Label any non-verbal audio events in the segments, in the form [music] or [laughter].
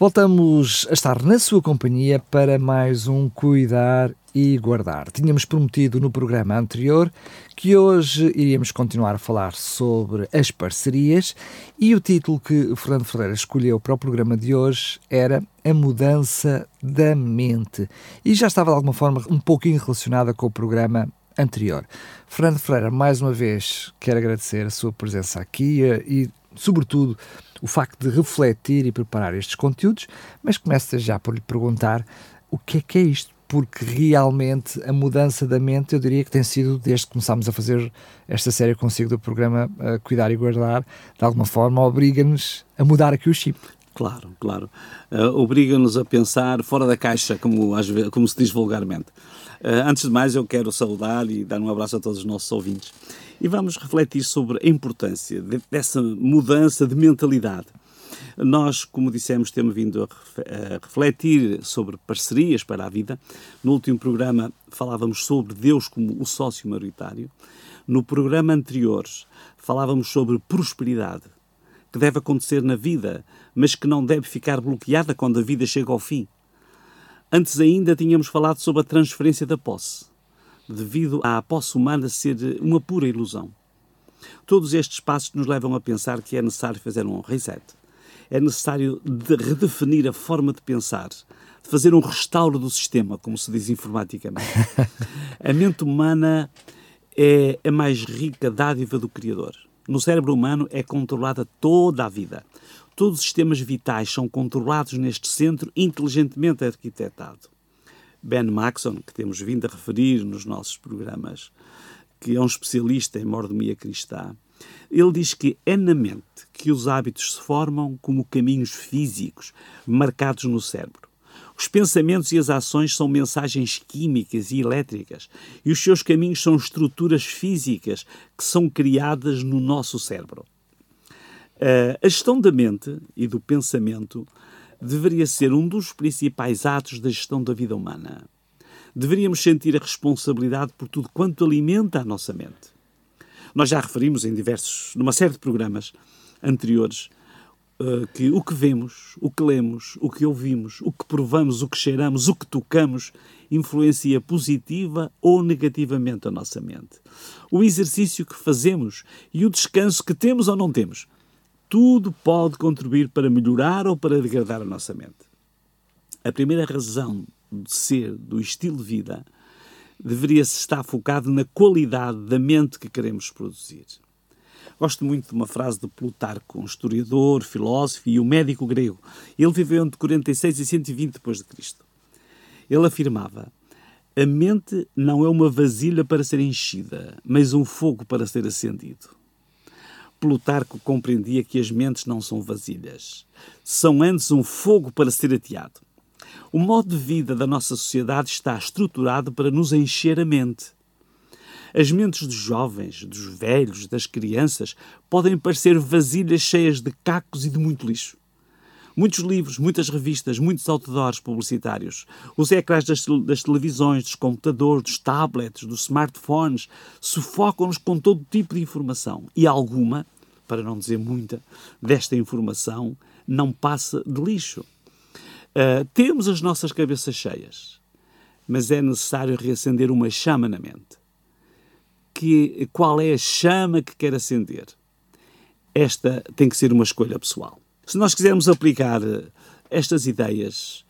Voltamos a estar na sua companhia para mais um Cuidar e Guardar. Tínhamos prometido no programa anterior que hoje iríamos continuar a falar sobre as parcerias e o título que Fernando Ferreira escolheu para o programa de hoje era A Mudança da Mente e já estava de alguma forma um pouquinho relacionada com o programa anterior. Fernando Ferreira, mais uma vez, quero agradecer a sua presença aqui e, sobretudo, o facto de refletir e preparar estes conteúdos, mas começo já por lhe perguntar o que é que é isto porque realmente a mudança da mente, eu diria que tem sido, desde que começámos a fazer esta série consigo do programa uh, Cuidar e Guardar, de alguma forma obriga-nos a mudar aqui o chip. Claro, claro. Uh, obriga-nos a pensar fora da caixa, como, vezes, como se diz vulgarmente. Uh, antes de mais, eu quero saudar e dar um abraço a todos os nossos ouvintes. E vamos refletir sobre a importância de, dessa mudança de mentalidade nós, como dissemos, temos vindo a refletir sobre parcerias para a vida. No último programa falávamos sobre Deus como o sócio maioritário. No programa anterior falávamos sobre prosperidade, que deve acontecer na vida, mas que não deve ficar bloqueada quando a vida chega ao fim. Antes ainda tínhamos falado sobre a transferência da posse, devido à posse humana ser uma pura ilusão. Todos estes passos nos levam a pensar que é necessário fazer um reset é necessário de redefinir a forma de pensar, de fazer um restauro do sistema, como se diz informaticamente. [laughs] a mente humana é a mais rica dádiva do Criador. No cérebro humano é controlada toda a vida. Todos os sistemas vitais são controlados neste centro inteligentemente arquitetado. Ben Maxon, que temos vindo a referir nos nossos programas, que é um especialista em mordomia cristã, ele diz que é na mente que os hábitos se formam como caminhos físicos marcados no cérebro. Os pensamentos e as ações são mensagens químicas e elétricas, e os seus caminhos são estruturas físicas que são criadas no nosso cérebro. A gestão da mente e do pensamento deveria ser um dos principais atos da gestão da vida humana. Deveríamos sentir a responsabilidade por tudo quanto alimenta a nossa mente. Nós já referimos em diversos, numa série de programas anteriores, uh, que o que vemos, o que lemos, o que ouvimos, o que provamos, o que cheiramos, o que tocamos, influencia positiva ou negativamente a nossa mente. O exercício que fazemos e o descanso que temos ou não temos, tudo pode contribuir para melhorar ou para degradar a nossa mente. A primeira razão de ser do estilo de vida deveria-se estar focado na qualidade da mente que queremos produzir. Gosto muito de uma frase de Plutarco, um historiador, filósofo e um médico grego. Ele viveu entre 46 e 120 depois de Cristo. Ele afirmava: a mente não é uma vasilha para ser enchida, mas um fogo para ser acendido. Plutarco compreendia que as mentes não são vasilhas, são antes um fogo para ser ateado. O modo de vida da nossa sociedade está estruturado para nos encher a mente. As mentes dos jovens, dos velhos, das crianças podem parecer vasilhas cheias de cacos e de muito lixo. Muitos livros, muitas revistas, muitos outdoors publicitários, os ecrãs das, das televisões, dos computadores, dos tablets, dos smartphones, sufocam-nos com todo tipo de informação. E alguma, para não dizer muita, desta informação não passa de lixo. Uh, temos as nossas cabeças cheias, mas é necessário reacender uma chama na mente. Que, qual é a chama que quer acender? Esta tem que ser uma escolha pessoal. Se nós quisermos aplicar ah, estas ideias,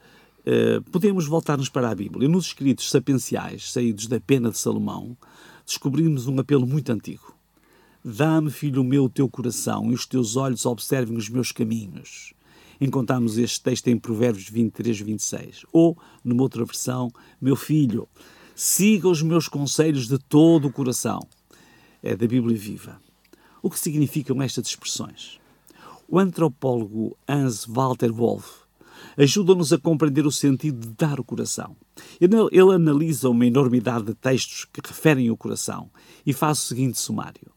uh, podemos voltar-nos para a Bíblia. Nos escritos sapienciais, saídos da pena de Salomão, descobrimos um apelo muito antigo. Dá-me, filho meu, o teu coração e os teus olhos observem os meus caminhos encontramos este texto em Provérbios 23, 26. Ou, numa outra versão, meu filho, siga os meus conselhos de todo o coração. É da Bíblia Viva. O que significam estas expressões? O antropólogo Hans Walter Wolff ajuda-nos a compreender o sentido de dar o coração. Ele, analisa uma enormidade de textos que referem o coração e faz o seguinte sumário.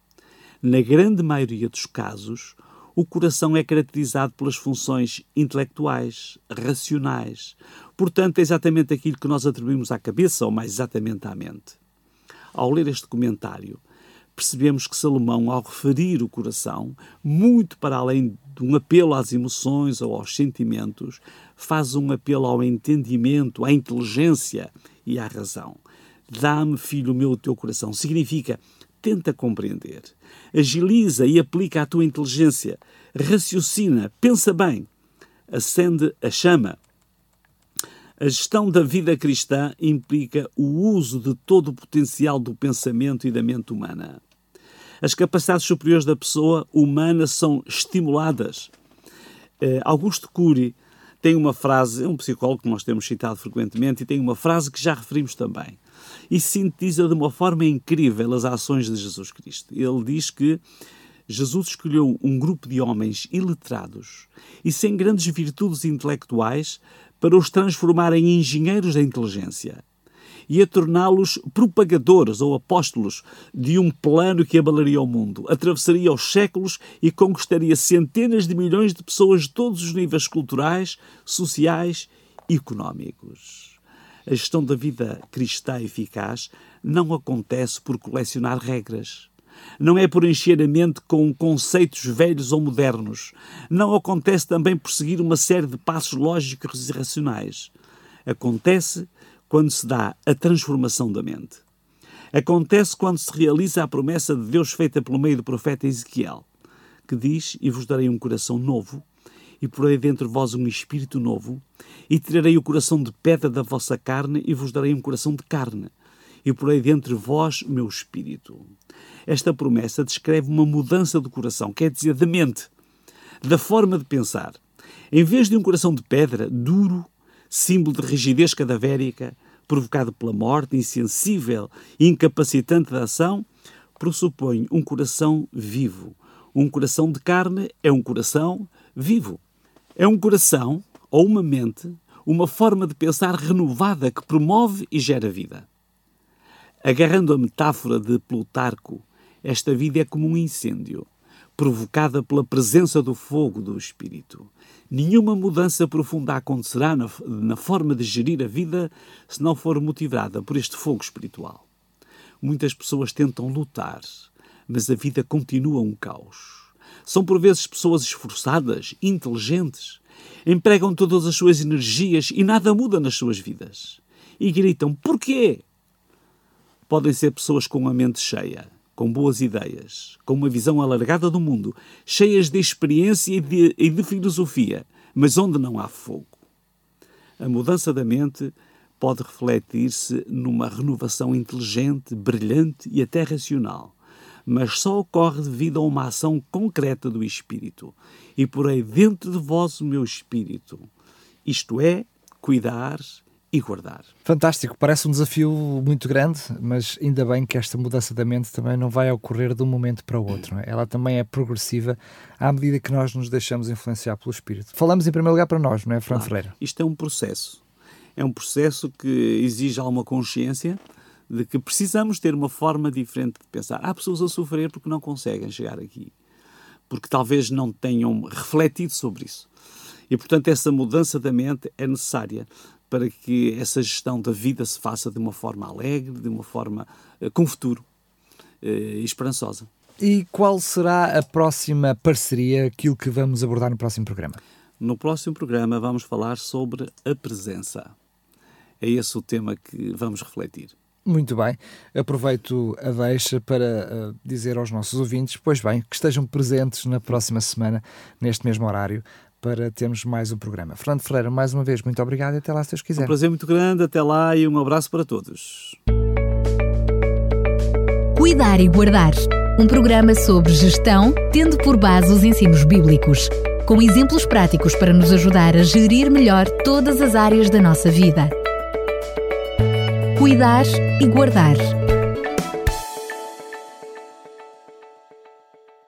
Na grande maioria dos casos, o coração é caracterizado pelas funções intelectuais, racionais. Portanto, é exatamente aquilo que nós atribuímos à cabeça, ou mais exatamente à mente. Ao ler este comentário, percebemos que Salomão, ao referir o coração, muito para além de um apelo às emoções ou aos sentimentos, faz um apelo ao entendimento, à inteligência e à razão. Dá-me, filho meu, o teu coração. Significa, tenta compreender, agiliza e aplica a tua inteligência, raciocina, pensa bem, acende a chama. A gestão da vida cristã implica o uso de todo o potencial do pensamento e da mente humana. As capacidades superiores da pessoa humana são estimuladas. Eh, Augusto Cury tem uma frase, é um psicólogo que nós temos citado frequentemente, e tem uma frase que já referimos também e sintetiza de uma forma incrível as ações de Jesus Cristo. Ele diz que Jesus escolheu um grupo de homens iletrados e sem grandes virtudes intelectuais para os transformar em engenheiros da inteligência e a torná-los propagadores ou apóstolos de um plano que abalaria o mundo, atravessaria os séculos e conquistaria centenas de milhões de pessoas de todos os níveis culturais, sociais e económicos. A gestão da vida cristã eficaz não acontece por colecionar regras. Não é por encher a mente com conceitos velhos ou modernos. Não acontece também por seguir uma série de passos lógicos e racionais. Acontece quando se dá a transformação da mente. Acontece quando se realiza a promessa de Deus feita pelo meio do profeta Ezequiel, que diz: E vos darei um coração novo e porei dentro de vós um espírito novo, e tirarei o coração de pedra da vossa carne, e vos darei um coração de carne, e porei dentro de vós meu espírito. Esta promessa descreve uma mudança do coração, quer dizer, da mente, da forma de pensar. Em vez de um coração de pedra, duro, símbolo de rigidez cadavérica, provocado pela morte, insensível e incapacitante da ação, pressupõe um coração vivo. Um coração de carne é um coração vivo. É um coração ou uma mente, uma forma de pensar renovada que promove e gera vida. Agarrando a metáfora de Plutarco, esta vida é como um incêndio, provocada pela presença do fogo do Espírito. Nenhuma mudança profunda acontecerá na, na forma de gerir a vida se não for motivada por este fogo espiritual. Muitas pessoas tentam lutar, mas a vida continua um caos. São por vezes pessoas esforçadas, inteligentes, empregam todas as suas energias e nada muda nas suas vidas. E gritam: porquê? Podem ser pessoas com a mente cheia, com boas ideias, com uma visão alargada do mundo, cheias de experiência e de, e de filosofia, mas onde não há fogo. A mudança da mente pode refletir-se numa renovação inteligente, brilhante e até racional mas só ocorre devido a uma ação concreta do Espírito. E porei dentro de vós o meu Espírito. Isto é, cuidar e guardar. Fantástico, parece um desafio muito grande, mas ainda bem que esta mudança da mente também não vai ocorrer de um momento para o outro. É? Ela também é progressiva à medida que nós nos deixamos influenciar pelo Espírito. Falamos em primeiro lugar para nós, não é, Fran claro, Ferreira? Isto é um processo. É um processo que exige alguma consciência, de que precisamos ter uma forma diferente de pensar. Há pessoas a sofrer porque não conseguem chegar aqui, porque talvez não tenham refletido sobre isso. E, portanto, essa mudança da mente é necessária para que essa gestão da vida se faça de uma forma alegre, de uma forma uh, com futuro uh, e esperançosa. E qual será a próxima parceria, aquilo que vamos abordar no próximo programa? No próximo programa vamos falar sobre a presença. É esse o tema que vamos refletir. Muito bem, aproveito a deixa para uh, dizer aos nossos ouvintes, pois bem, que estejam presentes na próxima semana, neste mesmo horário, para termos mais um programa. Fernando Ferreira, mais uma vez, muito obrigado e até lá se Deus quiser. Um prazer muito grande, até lá e um abraço para todos. Cuidar e Guardar um programa sobre gestão, tendo por base os ensinos bíblicos, com exemplos práticos para nos ajudar a gerir melhor todas as áreas da nossa vida cuidar e guardar.